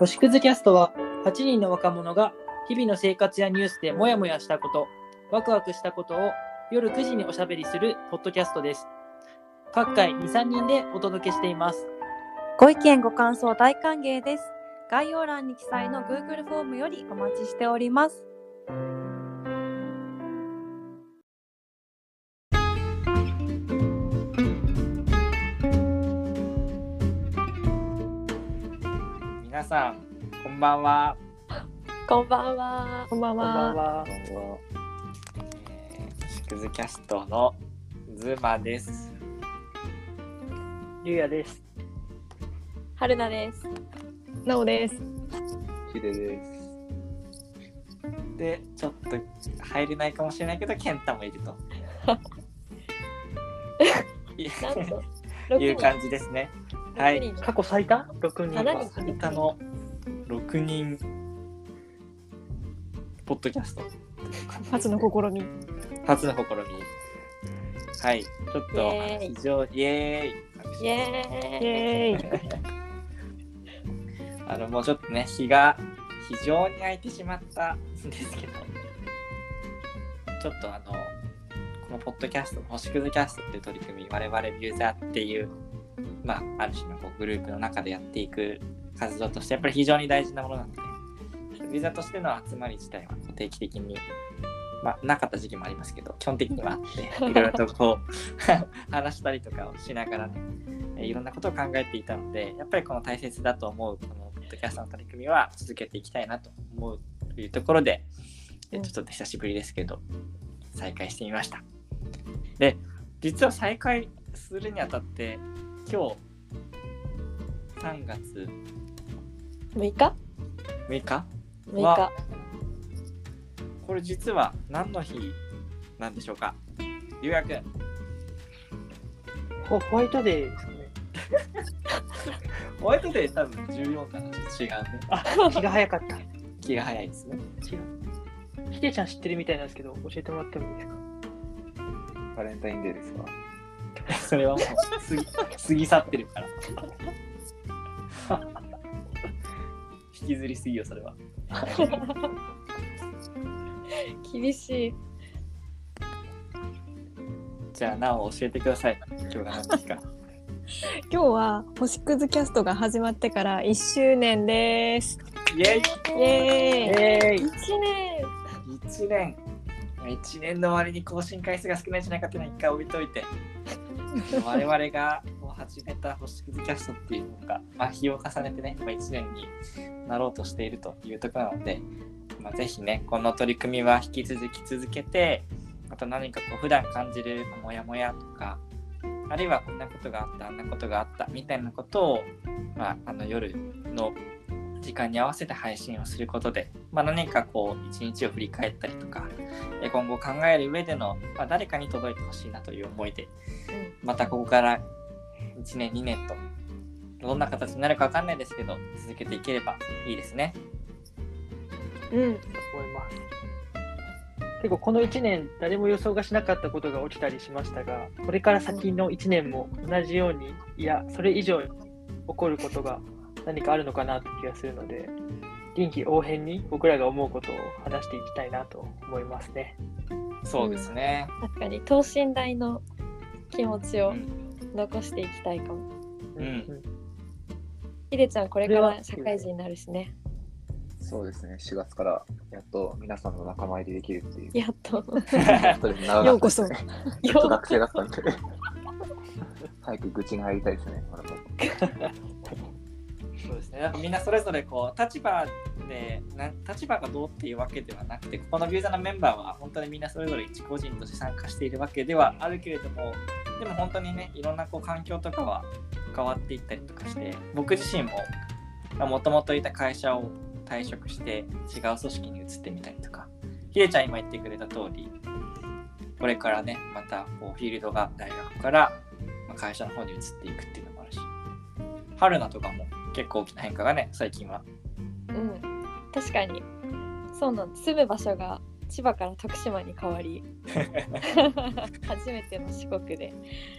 星屑キャストは8人の若者が日々の生活やニュースでモヤモヤしたこと、ワクワクしたことを夜9時におしゃべりするポッドキャストです。各回2、3人でお届けしています。ご意見ご感想大歓迎です。概要欄に記載の Google フォームよりお待ちしております。皆さん、こんばんは。こんばんは。こんばんこんばんは。えー、星屑キャストのズマです。ゆうやです。はるなです。なおです。ヒデです。で、ちょっと入れないかもしれないけど、ケンタもいると。い なんと、いう6感じですね。はい人。過去最多 ?6 人。7人最多の6人ポッドキャスト初の試み。初の試みはいちょっと非常イエーイイエーイ。イエーイ。あのもうちょっとね日が非常に空いてしまったんですけどちょっとあのこのポッドキャスト星屑キャストっていう取り組み我々ビューザーっていうまあある種のこうグループの中でやっていく活動としてやっぱり非常に大事なものなのでビザーとしての集まり自体は定期的にまあなかった時期もありますけど基本的にはあっていろいろとこう 話したりとかをしながらねえーいろんなことを考えていたのでやっぱりこの大切だと思うこのポッドキャストの取り組みは続けていきたいなと思うというところで、えっとちょっと久しぶりですけど再開してみました。で実は再開するにあたって今日3月6日？6日 ?6 わ日。これ実は何の日なんでしょうか？ゆうやくんホホワイトデーですかね。ホワイトデー多分14かな違うねあ、気が早かった。気が早いですね違う。ひでちゃん知ってるみたいなんですけど、教えてもらってもいいですか？バレンタインデーですか？それはもう過ぎ過ぎ去ってるから。引きずりすぎよ、それは。厳しい。じゃあ、なお教えてください。今日が何の日か。今日は星屑キャストが始まってから1周年です。イェイイエーイ。えーい。1年。!1 年。1年の割に更新回数が少ないんじゃないかっていうのは一回置いといて。我々がもう始めた星屑キャストっていうのが、まあ、日を重ねてね、まあ、1年になろうとしているというところなので、まあ、ぜひね、この取り組みは引き続き続けて、また何かこう普段感じるモヤモヤとか、あるいはこんなことがあった、あんなことがあったみたいなことを、まあ、あの夜の時間に合わせて配信をすることで、まあ、何かこう一日を振り返ったりとか、今後考える上での、まあ、誰かに届いてほしいなという思いで、またここから1年2年とどんな形になるかわかんないですけど続けていければいいですね。うん。思います。結構この1年誰も予想がしなかったことが起きたりしましたがこれから先の1年も同じようにいやそれ以上に起こることが何かあるのかなという気がするので臨機応変に僕らが思うことを話していきたいなと思いますね。そうですね。確かに等身大の気持ちをうん残していきたいかも。うんひでちゃんこれから社会人になるしね。そうですね。4月からやっと皆さんの仲間入りできるっていう。やっと。本当に長かったですね。ずっと学生だったんで。早く愚痴に入りたいですね。俺もそうですね。なんかみんなそれぞれこう立場でな立場がどうっていうわけではなくて、ここのビューザーのメンバーは本当にみんなそれぞれ一個人として参加しているわけではあるけれども、でも本当にね、いろんなこう環境とかは変わっていったりとかして、僕自身ももともといた会社を退職して違う組織に移ってみたりとか、ひでちゃん今言ってくれた通り、これからね、またこうフィールドが大学からま会社の方に移っていくっていうのもあるし、春菜とかも結構大きな変化がね、最近は。うん。確かに。そうなんです。住む場所が千葉から徳島に変わり 初めての四国で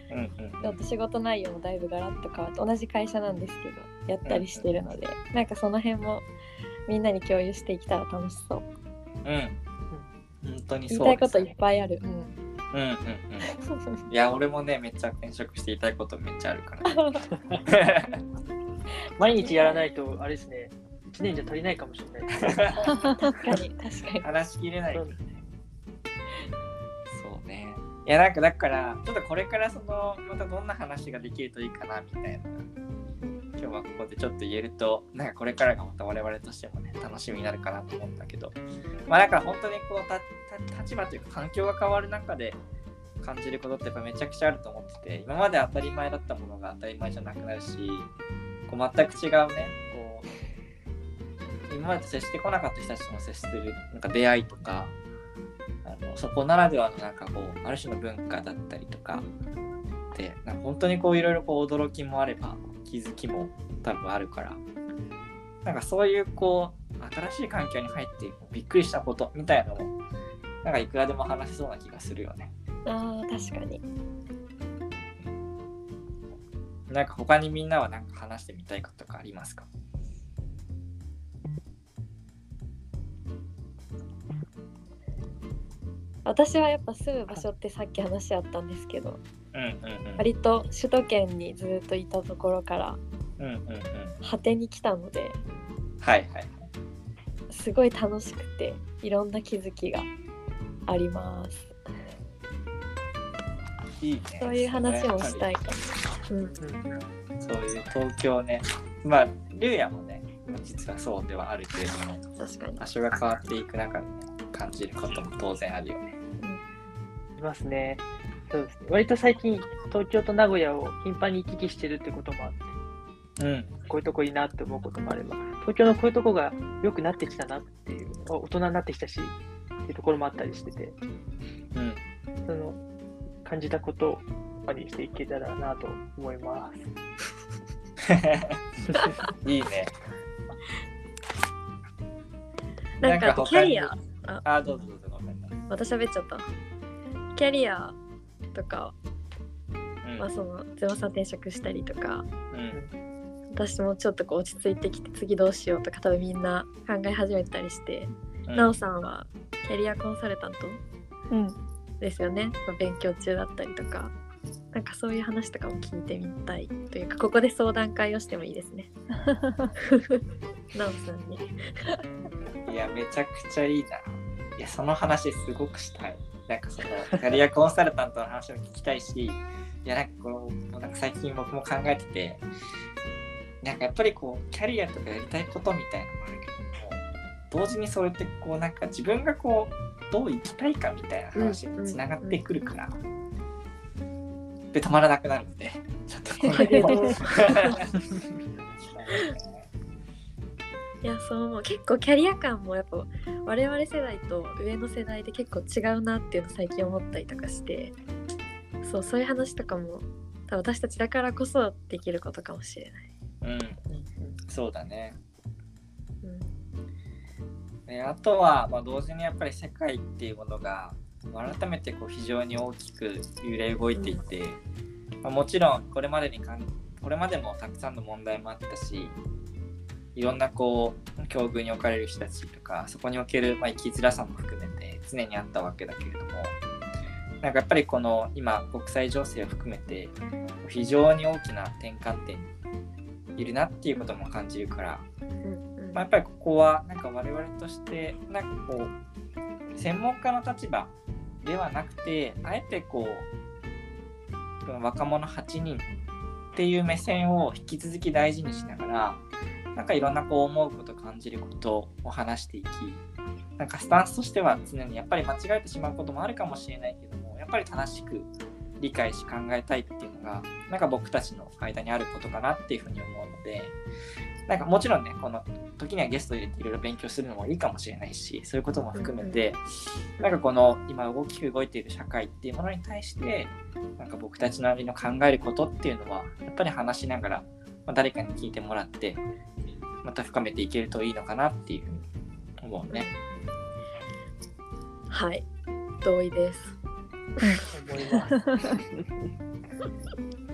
うんうん仕事内容もだいぶガラッと変わって同じ会社なんですけどやったりしてるので、なんかその辺もみんなに共有していけたら楽しそううん。本当に言いそうですたいこといっぱいある、うんうんうんうん。いや、俺もね、めっちゃ転職して言いたいことめっちゃあるから、ね。毎日やらないと、あれですね、1年じゃ足りないかもしれない。確かに確かに話しきれないね。そうね。いや、なんかだから、ちょっとこれからその、またどんな話ができるといいかなみたいな。今日はここでちょっと言えると、なんかこれからがまた我々としてもね、楽しみになるかなと思うんだけど、まあだから本当にこう、たた立場というか環境が変わる中で感じることってやっぱめちゃくちゃあると思ってて、今まで当たり前だったものが当たり前じゃなくなるし、こう全く違うね、こう、今まで接してこなかった人たちとも接するなんか出会いとかあのそこならではのなんかこうある種の文化だったりとかでなんか本当にこういろいろこう驚きもあれば気づきも多分あるからなんかそういうこう新しい環境に入ってびっくりしたことみたいなのもなんかいくらでも話せそうな気がするよね。あ確かになんか他にみんなはなんか話してみたいこととかありますか？私はやっぱ住む場所ってさっき話あったんですけどうんうんうん。割と首都圏にずっといたところからうんうんうん。果てに来たのではいはい。すごい楽しくていろんな気づきがありますいいね。そういう話もしたいかも、うん、うんそういう東京ね。まあ、竜也もね、実はそうではあるけれども、確かに場所が変わっていく中で、ね、感じることも当然あるよね。いますね。そうですね。割と最近、東京と名古屋を頻繁に行き来してるってこともあって、うん。こういうとこいいなって思うこともあれば、東京のこういうとこが良くなってきたなっていう、あ大人になってきたし、っていうところもあったりしてて、うん。その感じたことをにしていけたらなと思います。いいね。なんかキャリア？あ、どうぞどうぞごめんな。また喋っちゃった。キャリアとか、うん。まあ、そのゼロさん転職したりとか。うん。私もちょっとこう落ち着いてきて次どうしようとか多分みんな考え始めたりして、うん。なおさんはキャリアコンサルタントうん。ですよね。まあ勉強中だったりとかなんかそういう話とかも聞いてみたいというかここで相談会をしてもいいですね なおさんにいや、めちゃくちゃいいな。いや、その話すごくしたい。なんかその、キャリアコンサルタントの話も聞きたいし、いや、なんかこう、なんか最近僕も考えてて、なんかやっぱりこう、キャリアとかやりたいことみたいなのもあるけども、同時にそれってこう、なんか自分がこう、どう生きたいかみたいな話につながってくるから、で、止まらなくなるので、ちょっとこいやそう思う。結構キャリア感もやっぱ我々世代と上の世代で結構違うなっていうの最近思ったりとかして。そうそういう話とかも多分私たちだからこそできることかもしれない。うん、そうだね。うん。であとは、まあ、同時にやっぱり世界っていうものが改めてこう非常に大きく揺れ動いていて、まあ、もちろんこれまでにかんこれまでもたくさんの問題もあったしいろんなこう境遇に置かれる人たちとかそこにおける、まあ、生きづらさも含めて常にあったわけだけれどもなんかやっぱりこの今国際情勢を含めて非常に大きな転換点にいるなっていうことも感じるからまあ、やっぱりここはなんか我々としてなんかこう専門家の立場ではなくてあえてこう若者8人っていう目線を引き続き大事にしながらなんかいろんなこう思うこと感じることを話していきなんかスタンスとしては常にやっぱり間違えてしまうこともあるかもしれないけどもやっぱり正しく理解し考えたいっていうのがなんか僕たちの間にあることかなっていうふうに思うのでなんかもちろんねこの時にはゲストを入れていろいろ勉強するのもいいかもしれないしそういうことも含めて、なんかこの今大きく動いている社会っていうものに対してなんか僕たちなりの考えることっていうのはやっぱり話しながら、まあ、誰かに聞いてもらってまた深めていけるといいのかなっていうふうに思うね。はい同意です。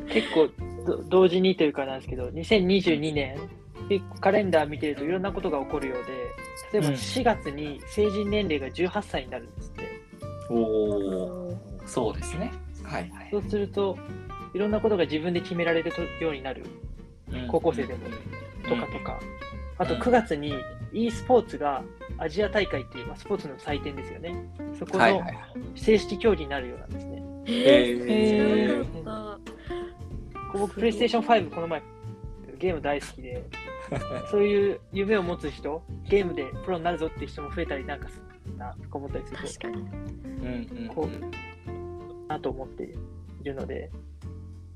結構ど同時にというかなんですけど、2022年、結構カレンダー見てるといろんなことが起こるようで、例えばうん。4月に成人年齢が18歳になるんですって。おおそうですね。はいはい。そうすると、いろんなことが自分で決められるようになる、高校生でも。とかとか、あとうん。9月に e スポーツがアジア大会っていう、まあ、スポーツの祭典ですよね。そこの正式競技になるようなんですね。えへー、ー。知らなかっ僕、プレイステーション5この前、ゲーム大好きで、そういう夢を持つ人、ゲームでプロになるぞっていう人も増えたりなんかするなとか思ったりするた確かに。うんうんこなと思っているので、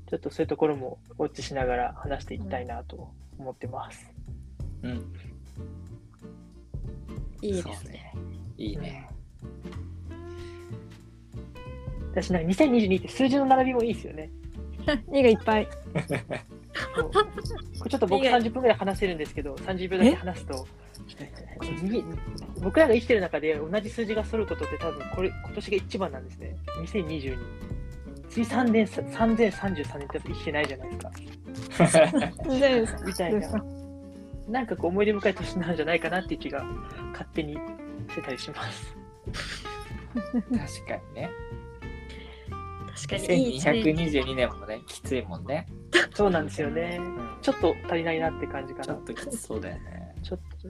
ちょっとそういうところもウォッチしながら話していきたいなと思ってます。うん。いいですね。いいね。私なんか2022って数字の並びもいいですよね。2がいっぱい。これちょっと僕いいね30分ぐらい話せるんですけど、30秒だけ話すと、に僕らが生きてる中で同じ数字が揃うことって多分これ今年が一番なんですね。2022。次3年3033年って生きてないじゃないですか。でみたいな。なんかこう思い出深い年なんじゃないかなっていう気が勝手にしてたりします。確かにね確かに。いい一年1222年もねきついもんね、そうなんですよね。うん。ちょっと足りないなって感じかな。ちょっ。ときつそうだよね。ちょっと。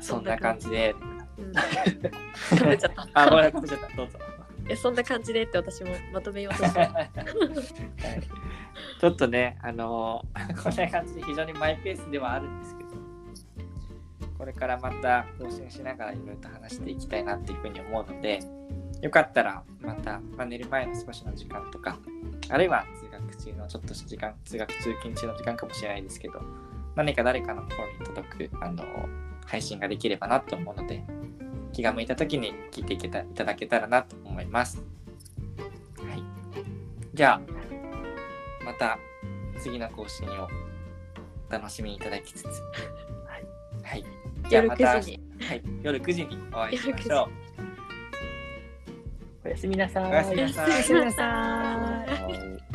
そんな感じで。うん食べちゃったあごめんなさいちょっとどうぞ。えそんな感じでって私もまとめようとして はい。ちょっとね、あのー こんな感じで非常にマイペースではあるんですけど、これからまた更新しながらいろいろと話していきたいなっていうふうに思うので、よかったらまた、まあ、寝る前の少しの時間とか、あるいは通学中のちょっとした時間、通学通勤中の時間かもしれないですけど、何か誰かの心に届く、あの配信ができればなと思うので、気が向いた時に聞いていけたいただけたらなと思います。はい。じゃあ、また次の更新をお楽しみいただきつつ、はい。はい、じゃあ夜また9時にはい、夜9時にお会いしましょう。おやすみなさい。おやすみなさいおやすみなさい